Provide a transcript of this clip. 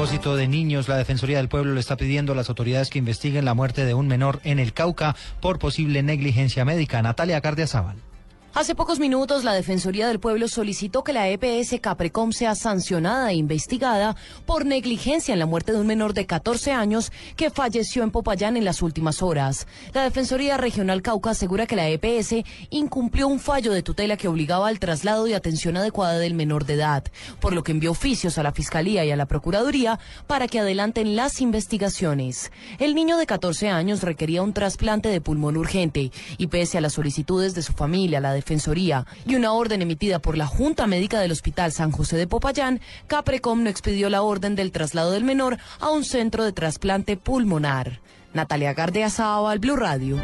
propósito de niños, la Defensoría del Pueblo le está pidiendo a las autoridades que investiguen la muerte de un menor en el Cauca por posible negligencia médica. Natalia Cardiazábal. Hace pocos minutos, la Defensoría del Pueblo solicitó que la EPS Caprecom sea sancionada e investigada por negligencia en la muerte de un menor de 14 años que falleció en Popayán en las últimas horas. La Defensoría Regional Cauca asegura que la EPS incumplió un fallo de tutela que obligaba al traslado y atención adecuada del menor de edad, por lo que envió oficios a la Fiscalía y a la Procuraduría para que adelanten las investigaciones. El niño de 14 años requería un trasplante de pulmón urgente y pese a las solicitudes de su familia, la Defensoría y una orden emitida por la Junta Médica del Hospital San José de Popayán, Caprecom no expidió la orden del traslado del menor a un centro de trasplante pulmonar. Natalia Gardea al Blue Radio.